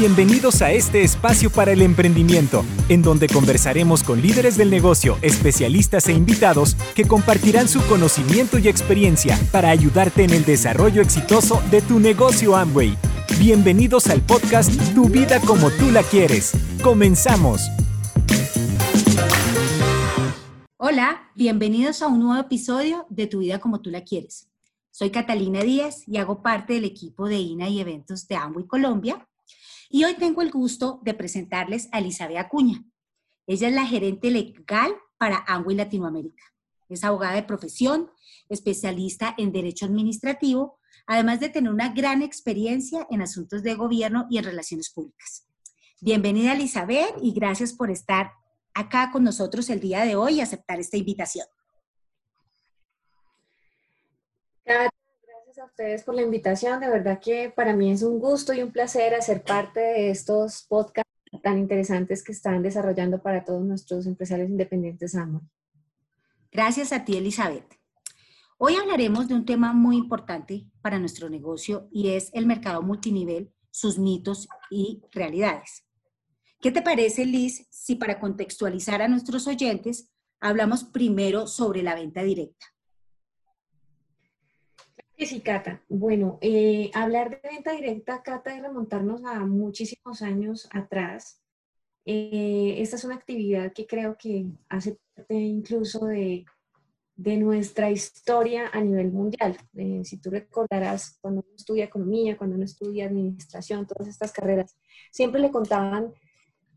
Bienvenidos a este espacio para el emprendimiento, en donde conversaremos con líderes del negocio, especialistas e invitados que compartirán su conocimiento y experiencia para ayudarte en el desarrollo exitoso de tu negocio Amway. Bienvenidos al podcast Tu vida como tú la quieres. Comenzamos. Hola, bienvenidos a un nuevo episodio de Tu vida como tú la quieres. Soy Catalina Díaz y hago parte del equipo de INA y eventos de Amway Colombia y hoy tengo el gusto de presentarles a Elizabeth Acuña. Ella es la gerente legal para Amway Latinoamérica. Es abogada de profesión, especialista en derecho administrativo, además de tener una gran experiencia en asuntos de gobierno y en relaciones públicas. Bienvenida Elizabeth y gracias por estar acá con nosotros el día de hoy y aceptar esta invitación a ustedes por la invitación. De verdad que para mí es un gusto y un placer hacer parte de estos podcasts tan interesantes que están desarrollando para todos nuestros empresarios independientes AMO. Gracias a ti, Elizabeth. Hoy hablaremos de un tema muy importante para nuestro negocio y es el mercado multinivel, sus mitos y realidades. ¿Qué te parece, Liz, si para contextualizar a nuestros oyentes hablamos primero sobre la venta directa? Sí, Cata. Bueno, eh, hablar de venta directa, Cata, es remontarnos a muchísimos años atrás. Eh, esta es una actividad que creo que hace parte incluso de, de nuestra historia a nivel mundial. Eh, si tú recordarás, cuando uno estudia economía, cuando uno estudia administración, todas estas carreras, siempre le contaban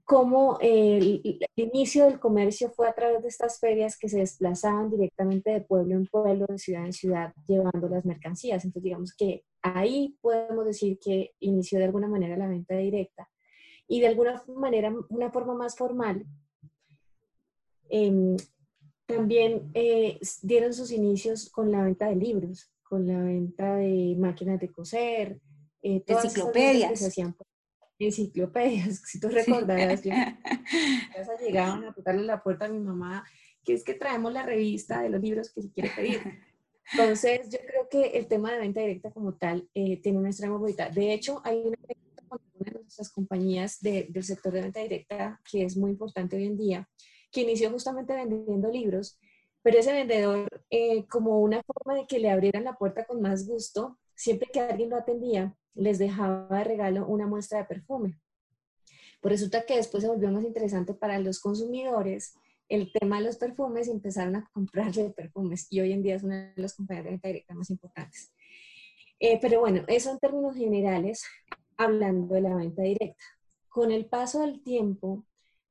cómo el, inicio del comercio fue a través de estas ferias que se desplazaban directamente de pueblo en pueblo, de ciudad en ciudad, llevando las mercancías. Entonces, digamos que ahí podemos decir que inició de alguna manera la venta directa. Y de alguna manera, una forma más formal, em, también eh, dieron sus inicios con la venta de libros, con la venta de máquinas de coser, eh, todas enciclopedias. Que se hacían enciclopedias, si tú recordarás, que llegaban a tocarle la puerta a mi mamá, que es que traemos la revista de los libros que se quiere pedir. Entonces, yo creo que el tema de venta directa como tal eh, tiene una extrema bonita. De hecho, hay una de nuestras compañías del sector de venta directa que es muy importante hoy en día, que inició justamente vendiendo libros, pero ese vendedor, eh, como una forma de que le abrieran la puerta con más gusto, siempre que alguien lo atendía, les dejaba de regalo una muestra de perfume. Pues resulta que después se volvió más interesante para los consumidores el tema de los perfumes y empezaron a comprarle perfumes y hoy en día es una de las compañías de venta directa más importantes. Eh, pero bueno, eso en términos generales, hablando de la venta directa. Con el paso del tiempo,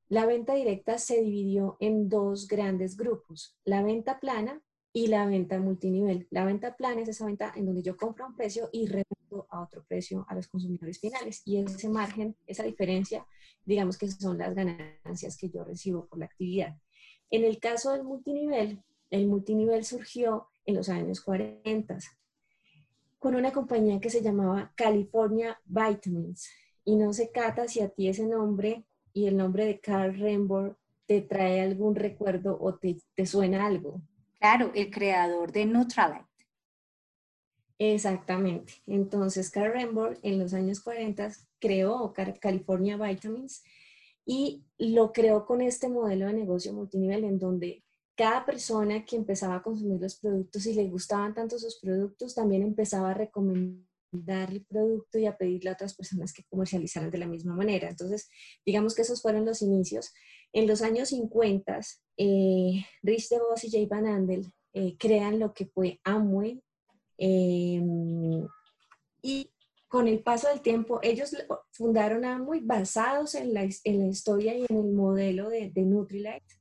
la venta directa se dividió en dos grandes grupos, la venta plana y la venta multinivel. La venta plana es esa venta en donde yo compro a un precio y revendo a otro precio a los consumidores finales. Y ese margen, esa diferencia, digamos que son las ganancias que yo recibo por la actividad. En el caso del multinivel, el multinivel surgió en los años 40 con una compañía que se llamaba California Vitamins. Y no se cata si a ti ese nombre y el nombre de Carl Rembor te trae algún recuerdo o te suena algo. Claro, el creador de Nutrilite. Exactamente. Entonces, Carl Rembrandt en los años 40 creó California Vitamins y lo creó con este modelo de negocio multinivel en donde cada persona que empezaba a consumir los productos y le gustaban tanto sus productos, también empezaba a recomendar el producto y a pedirle a otras personas que comercializaran de la misma manera. Entonces, digamos que esos fueron los inicios. En los años 50, eh, Rich DeVos y Jay Van Andel eh, crean lo que fue Amway. Em, y con el paso del tiempo, ellos fundaron Amway basados en la, historia y en el modelo de, de Nutrilite.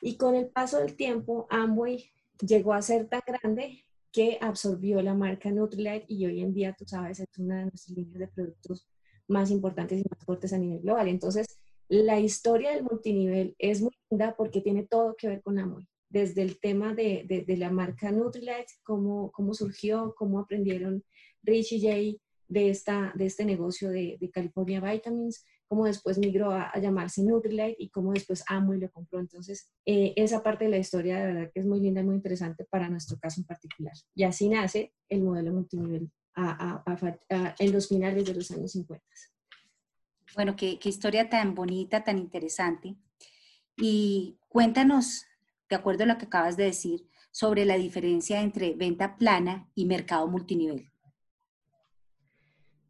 Y con el paso del tiempo, Amway llegó a ser tan grande que absorbió la marca Nutrilite y hoy en día, tú sabes, es una de nuestras líneas de productos más importantes y más fuertes a nivel global. Entonces, la historia del multinivel es muy linda porque tiene todo que ver con amor. Desde el tema de, la marca Nutrilite, cómo, surgió, cómo aprendieron Rich y Jay de, este negocio de, California Vitamins, cómo después migró a, llamarse Nutrilite y cómo después Amo y lo compró. Entonces, eh, esa parte de la historia de verdad que es muy linda y muy interesante para nuestro caso en particular. Y así nace el modelo multinivel en los finales de los años 50. Bueno, qué, historia tan bonita, tan interesante. Y cuéntanos, de acuerdo a lo que acabas de decir, sobre la diferencia entre venta plana y mercado multinivel.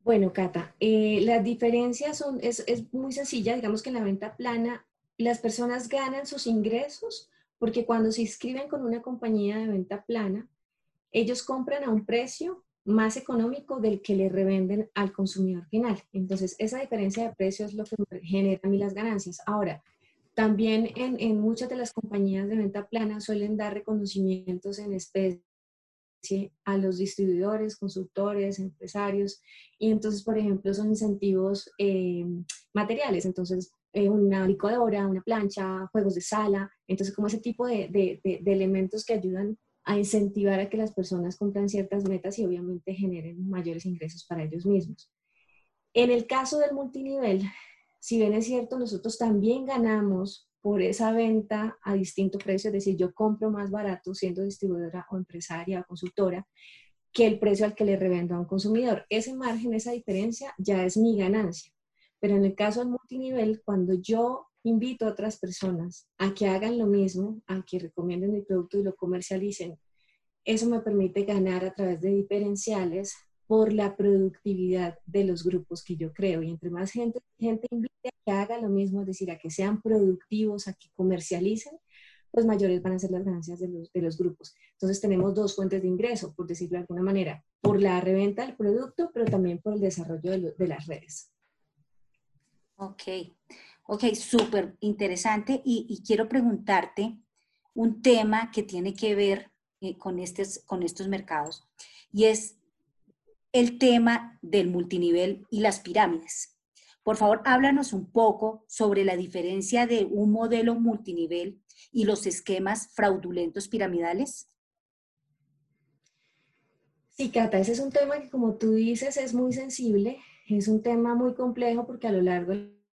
Bueno, Cata, eh, las diferencias son, es, es, muy sencilla, digamos que en la venta plana las personas ganan sus ingresos porque cuando se inscriben con una compañía de venta plana, ellos compran a un precio más económico del que le revenden al consumidor final. Entonces, esa diferencia de precio es lo que genera a mí las ganancias. Ahora, también en, muchas de las compañías de venta plana suelen dar reconocimientos en especie a los distribuidores, consultores, empresarios. Y entonces, por ejemplo, son incentivos eh, materiales. Entonces, eh, una licuadora, una plancha, juegos de sala. Entonces, como ese tipo de, elementos que ayudan a incentivar a que las personas cumplan ciertas metas y obviamente generen mayores ingresos para ellos mismos. En el caso del multinivel, si bien es cierto, nosotros también ganamos por esa venta a distinto precio, es decir, yo compro más barato siendo distribuidora o empresaria o consultora que el precio al que le revendo a un consumidor. Ese margen, esa diferencia ya es mi ganancia. Pero en el caso del multinivel, cuando yo invito a otras personas a que hagan lo mismo, a que recomienden mi producto y lo comercialicen, eso me permite ganar a través de diferenciales por la productividad de los grupos que yo creo. Y entre más gente, gente invite a que haga lo mismo, es decir, a que sean productivos, a que comercialicen, pues mayores van a ser las ganancias de los, de los grupos. Entonces tenemos dos fuentes de ingreso, por decirlo de alguna manera, por la reventa del producto, pero también por el desarrollo de, de las redes. Ok, ok, súper interesante. Y, quiero preguntarte un tema que tiene que ver eh, con, estos, con estos mercados, y es el tema del multinivel y las pirámides. Por favor, háblanos un poco sobre la diferencia de un modelo multinivel y los esquemas fraudulentos piramidales. Sí, Cata, ese es un tema que como tú dices es muy sensible, es un tema muy complejo porque a lo largo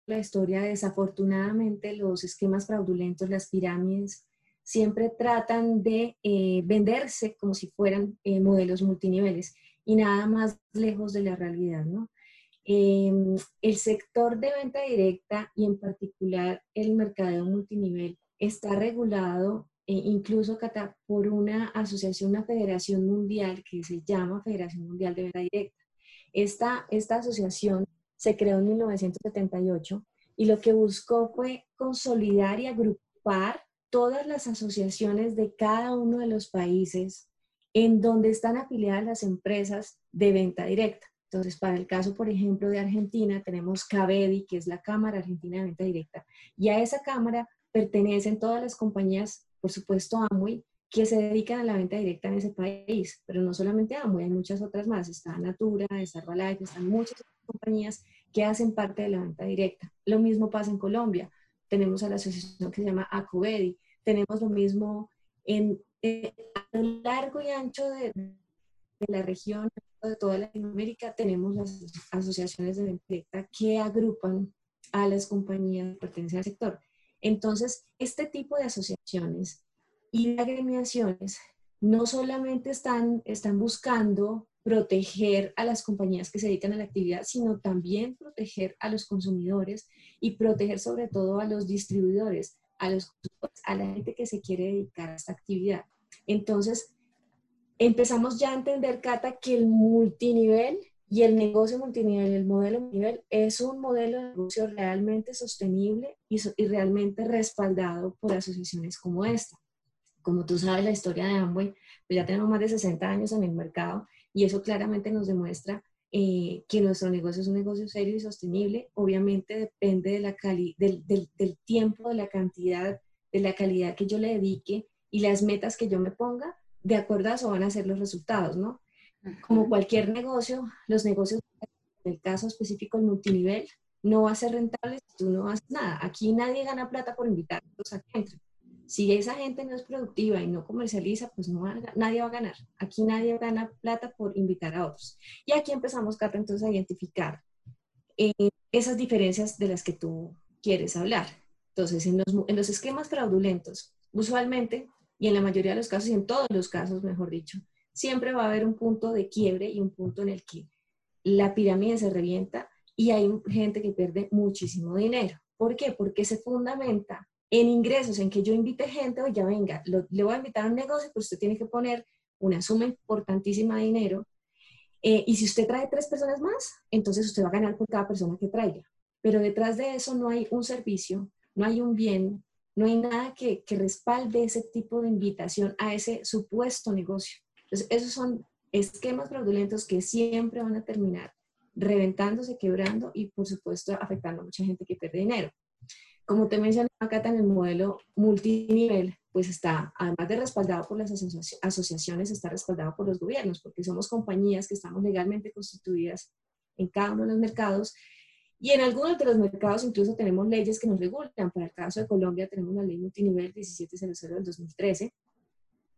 la historia desafortunadamente los esquemas fraudulentos, las pirámides, siempre tratan de eh, venderse como si fueran eh, modelos multiniveles y nada más lejos de la realidad, ¿no? Em, el sector de venta directa y en particular el mercado multinivel está regulado eh, incluso por una asociación, una federación mundial que se llama Federación Mundial de Venta Directa. Esta, esta asociación se creó en 1978 y lo que buscó fue consolidar y agrupar todas las asociaciones de cada uno de los países en donde están afiliadas las empresas de venta directa. Entonces, para el caso, por ejemplo, de Argentina, tenemos CABEDI, que es la Cámara Argentina de Venta Directa, y a esa cámara pertenecen todas las compañías, por supuesto, Amway, que se dedican a la venta directa en ese país, pero no solamente Amway, hay muchas otras más, está Natura, está Herbalife, están muchas compañías que hacen parte de la venta directa. Lo mismo pasa en Colombia, tenemos a la asociación que se llama ACOBEDI, tenemos lo mismo en eh, a lo largo y ancho de, la región, de toda Latinoamérica, tenemos las asociaciones de venta que agrupan a las compañías que pertenecen al sector. Entonces, este tipo de asociaciones y de agremiaciones no solamente están, están buscando proteger a las compañías que se dedican a la actividad, sino también proteger a los consumidores y proteger sobre todo a los distribuidores, a, los, a la gente que se quiere dedicar a esta actividad. Entonces, empezamos ya a entender, Cata, que el multinivel y el negocio multinivel, el modelo multinivel, es un modelo de negocio realmente sostenible y, y, realmente respaldado por asociaciones como esta. Como tú sabes, la historia de Amway, pues ya tenemos más de 60 años en el mercado y eso claramente nos demuestra eh, que nuestro negocio es un negocio serio y sostenible. Obviamente depende de la del, del, del tiempo, de la cantidad, de la calidad que yo le dedique y las metas que yo me ponga, de acuerdo a eso van a ser los resultados, ¿no? Como cualquier negocio, los negocios, en el caso específico el multinivel, no va a ser rentable si tú no haces nada. Aquí nadie gana plata por invitar a que entren. Si esa gente no es productiva y no comercializa, pues no nadie va a ganar. Aquí nadie gana plata por invitar a otros. Y aquí empezamos, Cata, entonces a identificar eh, esas diferencias de las que tú quieres hablar. Entonces, en los, en los esquemas fraudulentos, usualmente y en la mayoría de los casos, y en todos los casos, mejor dicho, siempre va a haber un punto de quiebre y un punto en el que la pirámide se revienta y hay gente que pierde muchísimo dinero. ¿Por qué? Porque se fundamenta en ingresos, en que yo invite gente, oye, venga, le voy a invitar a un negocio, pues usted tiene que poner una suma importantísima de dinero. Eh, y si usted trae tres personas más, entonces usted va a ganar por cada persona que traiga. Pero detrás de eso no hay un servicio, no hay un bien, no hay nada que, que respalde ese tipo de invitación a ese supuesto negocio. Entonces, esos son esquemas fraudulentos que siempre van a terminar reventándose, quebrando y, por supuesto, afectando a mucha gente que pierde dinero. Como te mencioné acá, en el modelo multinivel, pues está, además de respaldado por las asociaciones, está respaldado por los gobiernos, porque somos compañías que estamos legalmente constituidas en cada uno de los mercados y en algunos de los mercados incluso tenemos leyes que nos regulan. Para el caso de Colombia tenemos la ley multinivel 1700 del 2013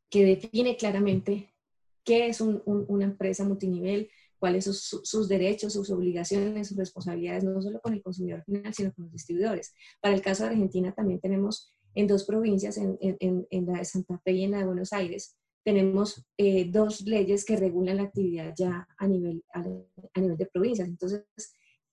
que define claramente qué es una empresa multinivel, cuáles son sus derechos, sus obligaciones, sus responsabilidades, no solo con el consumidor final, sino con los distribuidores. Para el caso de Argentina también tenemos en dos provincias, en, la de Santa Fe y en la de Buenos Aires, tenemos eh, dos leyes que regulan la actividad ya a nivel, a, nivel de provincias. Entonces,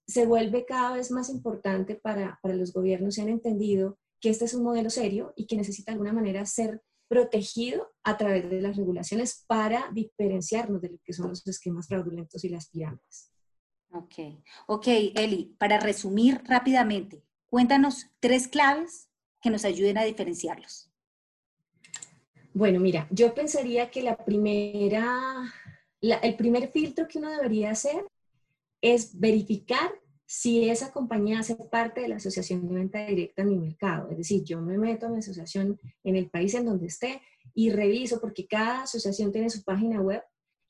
se vuelve cada vez más importante para, para los gobiernos, se han entendido que este es un modelo serio y que necesita de alguna manera ser protegido a través de las regulaciones para diferenciarnos de lo que son los esquemas fraudulentos y las pirámides. Ok, ok, Eli, para resumir rápidamente, cuéntanos tres claves que nos ayuden a diferenciarlos. Bueno, mira, yo pensaría que la primera, el primer filtro que uno debería hacer es verificar si esa compañía hace parte de la asociación de venta directa en mi mercado. Es decir, yo me meto a mi asociación en el país en donde esté y reviso porque cada asociación tiene su página web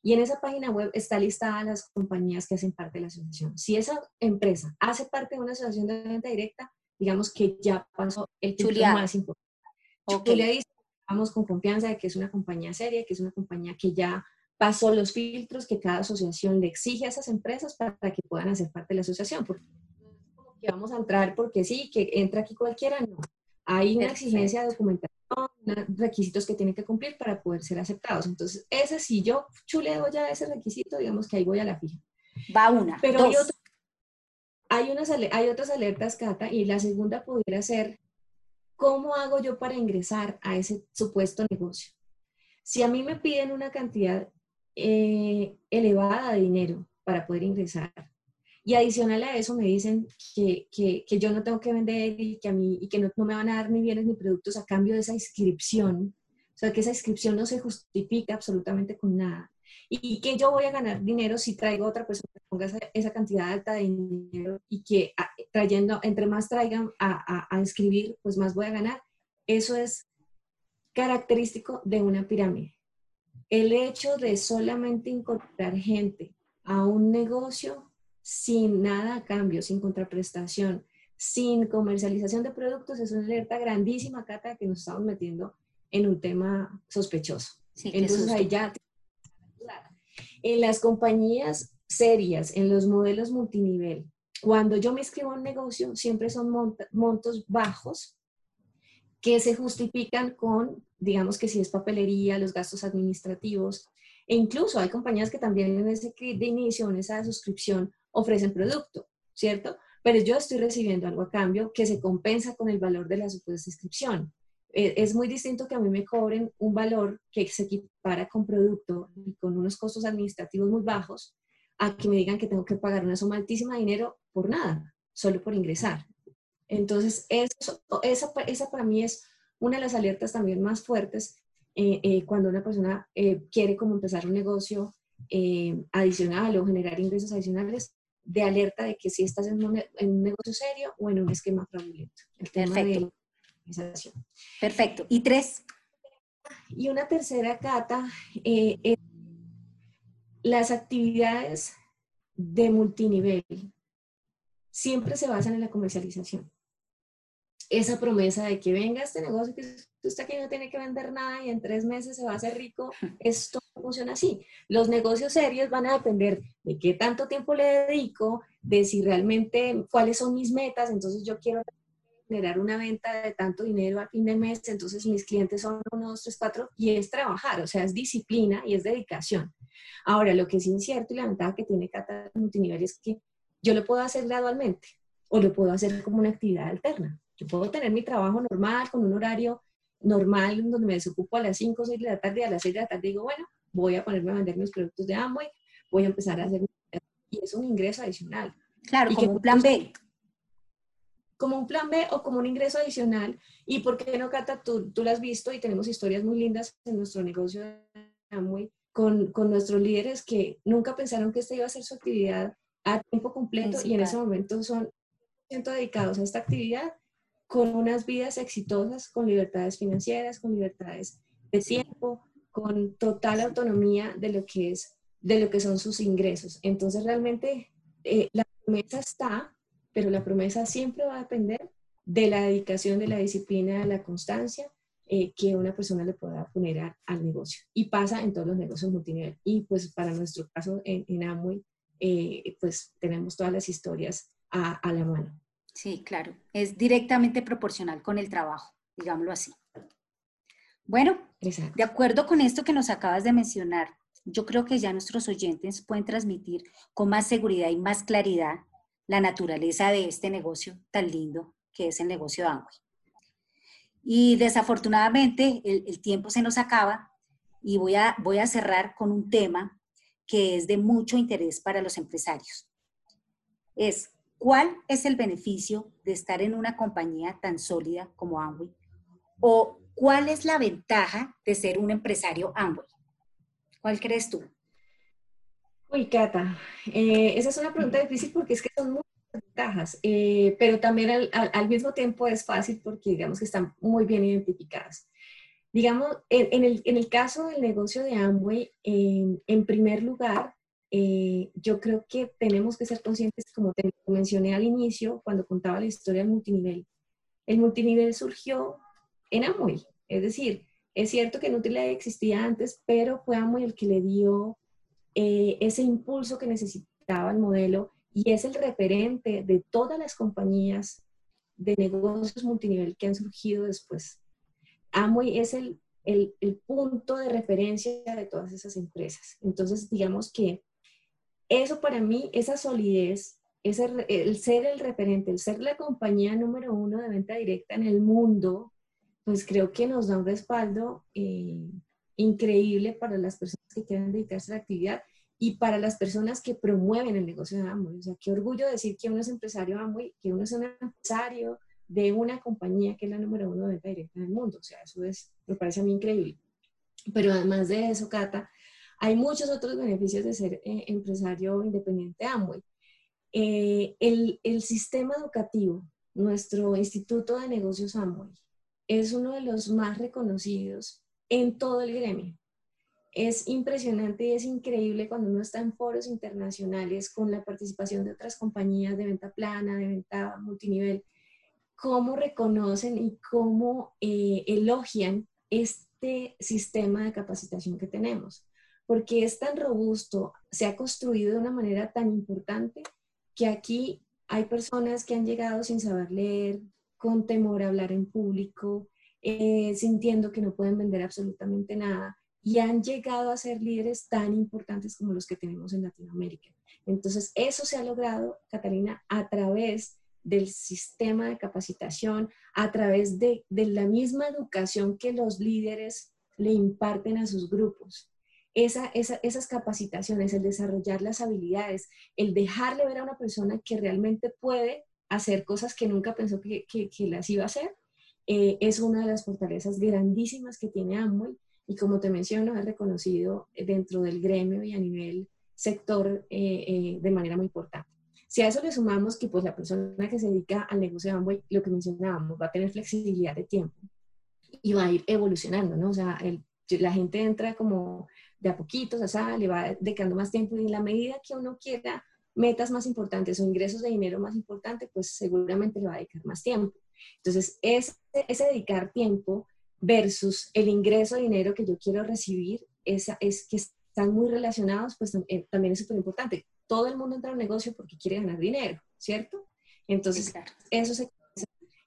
y en esa página web está listada las compañías que hacen parte de la asociación. Si esa empresa hace parte de una asociación de venta directa, digamos que ya pasó el filtro más importante. Okay. le dice, vamos con confianza de que es una compañía seria, que es una compañía que ya pasó los filtros que cada asociación le exige a esas empresas para que puedan hacer parte de la asociación. Porque que vamos a entrar porque sí, que entra aquí cualquiera, no. Hay una exigencia de documentación, requisitos que tienen que cumplir para poder ser aceptados. Entonces, ese si yo chuleo ya ese requisito, digamos que ahí voy a la fija. Va una. Pero Hay, hay, unas, hay otras alertas, Cata, y la segunda pudiera ser, ¿cómo hago yo para ingresar a ese supuesto negocio? Si a mí me piden una cantidad eh, elevada de dinero para poder ingresar. Y adicional a eso me dicen que, que, que, yo no tengo que vender y que, a mí, y que no, no, me van a dar ni bienes ni productos a cambio de esa inscripción. O sea, que esa inscripción no se justifica absolutamente con nada. Y que yo voy a ganar dinero si traigo a otra persona que ponga esa, cantidad alta de dinero y que trayendo, entre más traigan a, a, a inscribir, pues más voy a ganar. Eso es característico de una pirámide el hecho de solamente incorporar gente a un negocio sin nada a cambio, sin contraprestación, sin comercialización de productos, es una alerta grandísima, Cata, que nos estamos metiendo en un tema sospechoso. Entonces ahí ya... En las compañías serias, en los modelos multinivel, cuando yo me inscribo a un negocio, siempre son montos bajos que se justifican con, digamos que si es papelería, los gastos administrativos, e incluso hay compañías que también en ese kit de inicio, en esa suscripción, ofrecen producto, ¿cierto? Pero yo estoy recibiendo algo a cambio que se compensa con el valor de la supuesta. Eh, es muy distinto que a mí me cobren un valor que se equipara con producto y con unos costos administrativos muy bajos, a que me digan que tengo que pagar una suma altísima de dinero por nada, solo por ingresar. Entonces, eso, esa, esa para mí es una de las alertas también más fuertes eh, eh, cuando una persona eh, quiere como empezar un negocio adicional o generar ingresos adicionales, de alerta de que si estás en un, negocio serio o en un esquema fraudulento. El tema Perfecto. de Perfecto. ¿Y tres? Y una tercera, Cata, las actividades de multinivel siempre se basan en la comercialización esa promesa de que venga este negocio, que usted aquí no tiene que vender nada y en tres meses se va a hacer rico, esto funciona así. Los negocios serios van a depender de qué tanto tiempo le dedico, de si realmente cuáles son mis metas, entonces yo quiero generar una venta de tanto dinero a fin de mes, entonces mis clientes son uno, dos, tres, cuatro, y es trabajar, o sea, es disciplina y es dedicación. Ahora, lo que es incierto y la ventaja que tiene Cata Multinivel es que yo lo puedo hacer gradualmente o lo puedo hacer como una actividad alterna. Yo puedo tener mi trabajo normal, con un horario normal, donde me desocupo a las 5 o 6 de la tarde, a las 6 de la tarde digo, bueno, voy a ponerme a vender mis productos de Amway, voy a empezar a hacer, y es un ingreso adicional. Claro, como un plan B. Como un plan B o como un ingreso adicional. Y por qué no, Cata, tú, tú lo has visto y tenemos historias muy lindas en nuestro negocio de Amway con, con nuestros líderes que nunca pensaron que esta iba a ser su actividad a tiempo completo y en ese momento son dedicados a esta actividad con unas vidas exitosas, con libertades financieras, con libertades de tiempo, con total autonomía de lo que es de lo que son sus ingresos. Entonces realmente eh, la promesa está, pero la promesa siempre va a depender de la dedicación, de la disciplina, de la constancia eh, que una persona le pueda poner al negocio. Y pasa en todos los negocios multinivel. Y pues para nuestro caso en, en Amway, eh, pues tenemos todas las historias a, a la mano. Sí, claro. Es directamente proporcional con el trabajo, digámoslo así. Bueno, de acuerdo con esto que nos acabas de mencionar, yo creo que ya nuestros oyentes pueden transmitir con más seguridad y más claridad la naturaleza de este negocio tan lindo que es el negocio de Amway. Y desafortunadamente el, tiempo se nos acaba y voy a, voy a cerrar con un tema que es de mucho interés para los empresarios. Es, ¿cuál es el beneficio de estar en una compañía tan sólida como Amway? ¿O cuál es la ventaja de ser un empresario Amway? ¿Cuál crees tú? Uy, Cata, eh, esa es una pregunta difícil porque es que son muchas ventajas, eh, pero también al, mismo tiempo es fácil porque digamos que están muy bien identificadas. Digamos, en, el, caso del negocio de Amway, en primer lugar, eh, yo creo que tenemos que ser conscientes, como te mencioné al inicio, cuando contaba la historia del multinivel. El multinivel surgió en Amway, es decir, es cierto que Nutrilite existía antes, pero fue Amway el que le dio eh, ese impulso que necesitaba el modelo y es el referente de todas las compañías de negocios multinivel que han surgido después. Amway es el, el, punto de referencia de todas esas empresas. Entonces, digamos que eso para mí, esa solidez, ese, el ser el referente, el ser la compañía número uno de venta directa en el mundo, pues creo que nos da un respaldo eh, increíble para las personas que quieren dedicarse a la actividad y para las personas que promueven el negocio de Amway. O sea, qué orgullo decir que uno es empresario Amway, que uno es un empresario de una compañía que es la número uno de venta directa en el mundo. O sea, eso es, me parece a mí increíble. Pero además de eso, Cata, hay muchos otros beneficios de ser eh, empresario independiente Amway. Eh, el, el sistema educativo, nuestro Instituto de Negocios Amway, es uno de los más reconocidos en todo el gremio. Es impresionante y es increíble cuando uno está en foros internacionales con la participación de otras compañías de venta plana, de venta multinivel, cómo reconocen y cómo eh, elogian este sistema de capacitación que tenemos, porque es tan robusto, se ha construido de una manera tan importante que aquí hay personas que han llegado sin saber leer, con temor a hablar en público, eh, sintiendo que no pueden vender absolutamente nada y han llegado a ser líderes tan importantes como los que tenemos en Latinoamérica. Entonces, eso se ha logrado, Catalina, a través del sistema de capacitación, a través de, de la misma educación que los líderes le imparten a sus grupos. Esa, esa, esas capacitaciones, el desarrollar las habilidades, el dejarle ver a una persona que realmente puede hacer cosas que nunca pensó que, que, las iba a hacer, eh, es una de las fortalezas grandísimas que tiene Amway y como te menciono, es reconocido dentro del gremio y a nivel sector eh, eh, de manera muy importante. Si a eso le sumamos que pues la persona que se dedica al negocio de Amway, lo que mencionábamos, va a tener flexibilidad de tiempo y va a ir evolucionando, ¿no? O sea, la gente entra como de a poquitos, o sea, le va dedicando más tiempo y en la medida que uno quiera metas más importantes o ingresos de dinero más importantes, pues seguramente le va a dedicar más tiempo. Entonces, ese, ese dedicar tiempo versus el ingreso de dinero que yo quiero recibir, esa, es que están muy relacionados, pues eh, también es súper importante. Todo el mundo entra a un negocio porque quiere ganar dinero, ¿cierto? Entonces, eso se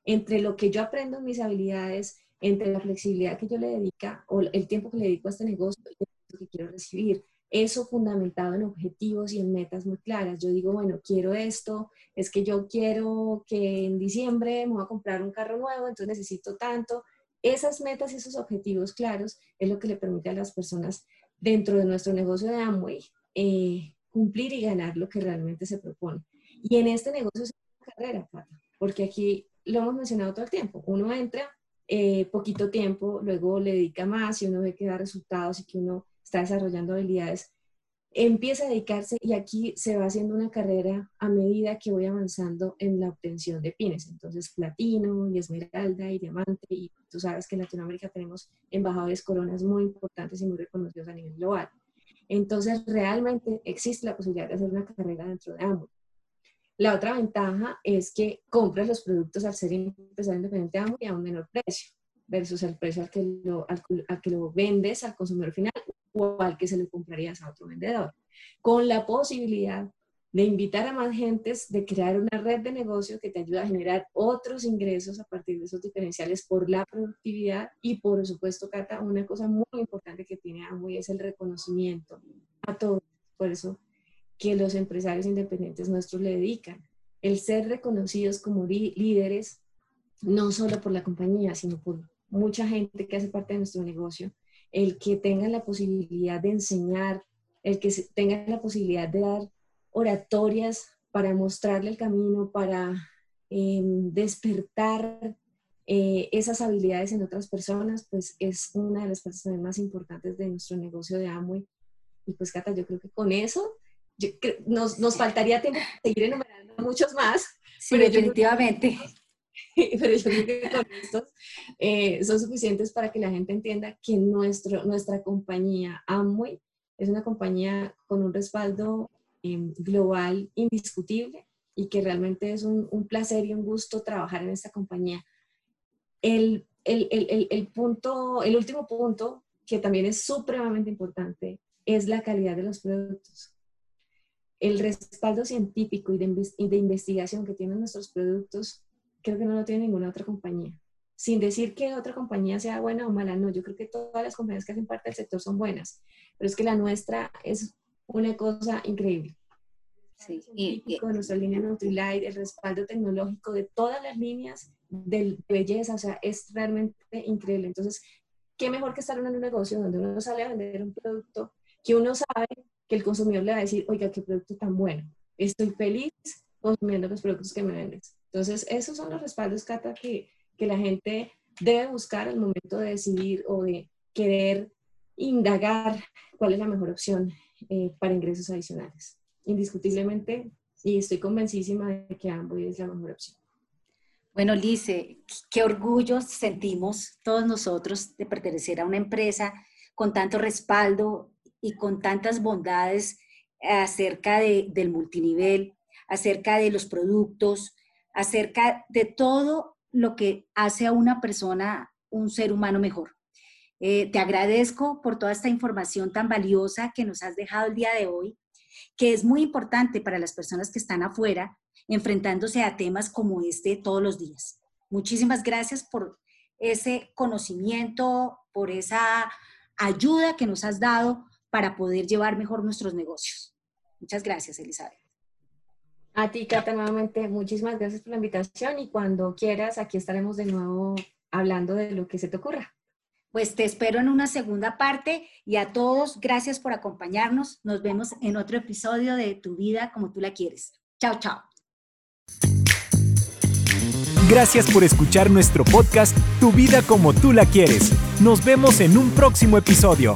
entre lo que yo aprendo en mis habilidades, entre la flexibilidad que yo le dedica o el tiempo que le dedico a este negocio y lo que quiero recibir eso fundamentado en objetivos y en metas muy claras. Yo digo, bueno, quiero esto, es que yo quiero que en diciembre me voy a comprar un carro nuevo, entonces necesito tanto. Esas metas y esos objetivos claros es lo que le permite a las personas dentro de nuestro negocio de Amway eh, cumplir y ganar lo que realmente se propone. Y en este negocio es una carrera, porque aquí lo hemos mencionado todo el tiempo. Uno entra eh, poquito tiempo, luego le dedica más y uno ve que da resultados y que uno está desarrollando habilidades, empieza a dedicarse y aquí se va haciendo una carrera a medida que voy avanzando en la obtención de pines. Entonces, platino y esmeralda y diamante. Y tú sabes que en Latinoamérica tenemos embajadores coronas muy importantes y muy reconocidos a nivel global. Entonces, realmente existe la posibilidad de hacer una carrera dentro de ambos. La otra ventaja es que compras los productos al ser empresario independiente de y a un menor precio versus el precio al que, lo, al, que lo vendes al consumidor final o al que se lo comprarías a otro vendedor. Con la posibilidad de invitar a más gentes, de crear una red de negocio que te ayuda a generar otros ingresos a partir de esos diferenciales por la productividad y por supuesto, Cata, una cosa muy importante que tiene Amway es el reconocimiento a todos. Por eso que los empresarios independientes nuestros le dedican. El ser reconocidos como líderes, no solo por la compañía, sino por mucha gente que hace parte de nuestro negocio, el que tengan la posibilidad de enseñar, el que tengan la posibilidad de dar oratorias para mostrarle el camino, para em, despertar eh, esas habilidades en otras personas, pues es una de las partes más importantes de nuestro negocio de Amway. Y pues Cata, yo creo que con eso nos, nos, faltaría tiempo para seguir enumerando muchos más. Sí, pero definitivamente. pero yo creo que con estos eh, son suficientes para que la gente entienda que nuestro, nuestra compañía Amway es una compañía con un respaldo em, global indiscutible y que realmente es un, un, placer y un gusto trabajar en esta compañía. El, el, el, el, punto, el último punto, que también es supremamente importante, es la calidad de los productos el respaldo científico y de, investigación que tienen nuestros productos, creo que no lo tiene ninguna otra compañía. Sin decir que otra compañía sea buena o mala, no, yo creo que todas las compañías que hacen parte del sector son buenas, pero es que la nuestra es una cosa increíble. Sí, y, con nuestra línea Nutrilite, el respaldo tecnológico de todas las líneas de belleza, o sea, es realmente increíble. Entonces, ¿qué mejor que estar en un negocio donde uno sale a vender un producto que uno sabe que el consumidor le va a decir, oiga, qué producto tan bueno, estoy feliz consumiendo los productos que me vendes. Entonces, esos son los respaldos, Cata, que, que la gente debe buscar al momento de decidir o de querer indagar cuál es la mejor opción eh, para ingresos adicionales. Indiscutiblemente, y estoy convencidísima de que ambos es la mejor opción. Bueno, Lice, qué orgullo sentimos todos nosotros de pertenecer a una empresa con tanto respaldo y con tantas bondades acerca del multinivel, acerca de los productos, acerca de todo lo que hace a una persona un ser humano mejor. Eh, te agradezco por toda esta información tan valiosa que nos has dejado el día de hoy, que es muy importante para las personas que están afuera enfrentándose a temas como este todos los días. Muchísimas gracias por ese conocimiento, por esa ayuda que nos has dado para poder llevar mejor nuestros negocios. Muchas gracias, Elizabeth. A ti, Cata, nuevamente, muchísimas gracias por la invitación y cuando quieras, aquí estaremos de nuevo hablando de lo que se te ocurra. Pues te espero en una segunda parte y a todos, gracias por acompañarnos. Nos vemos en otro episodio de Tu vida como tú la quieres. Chao, chao. Gracias por escuchar nuestro podcast Tu vida como tú la quieres. Nos vemos en un próximo episodio.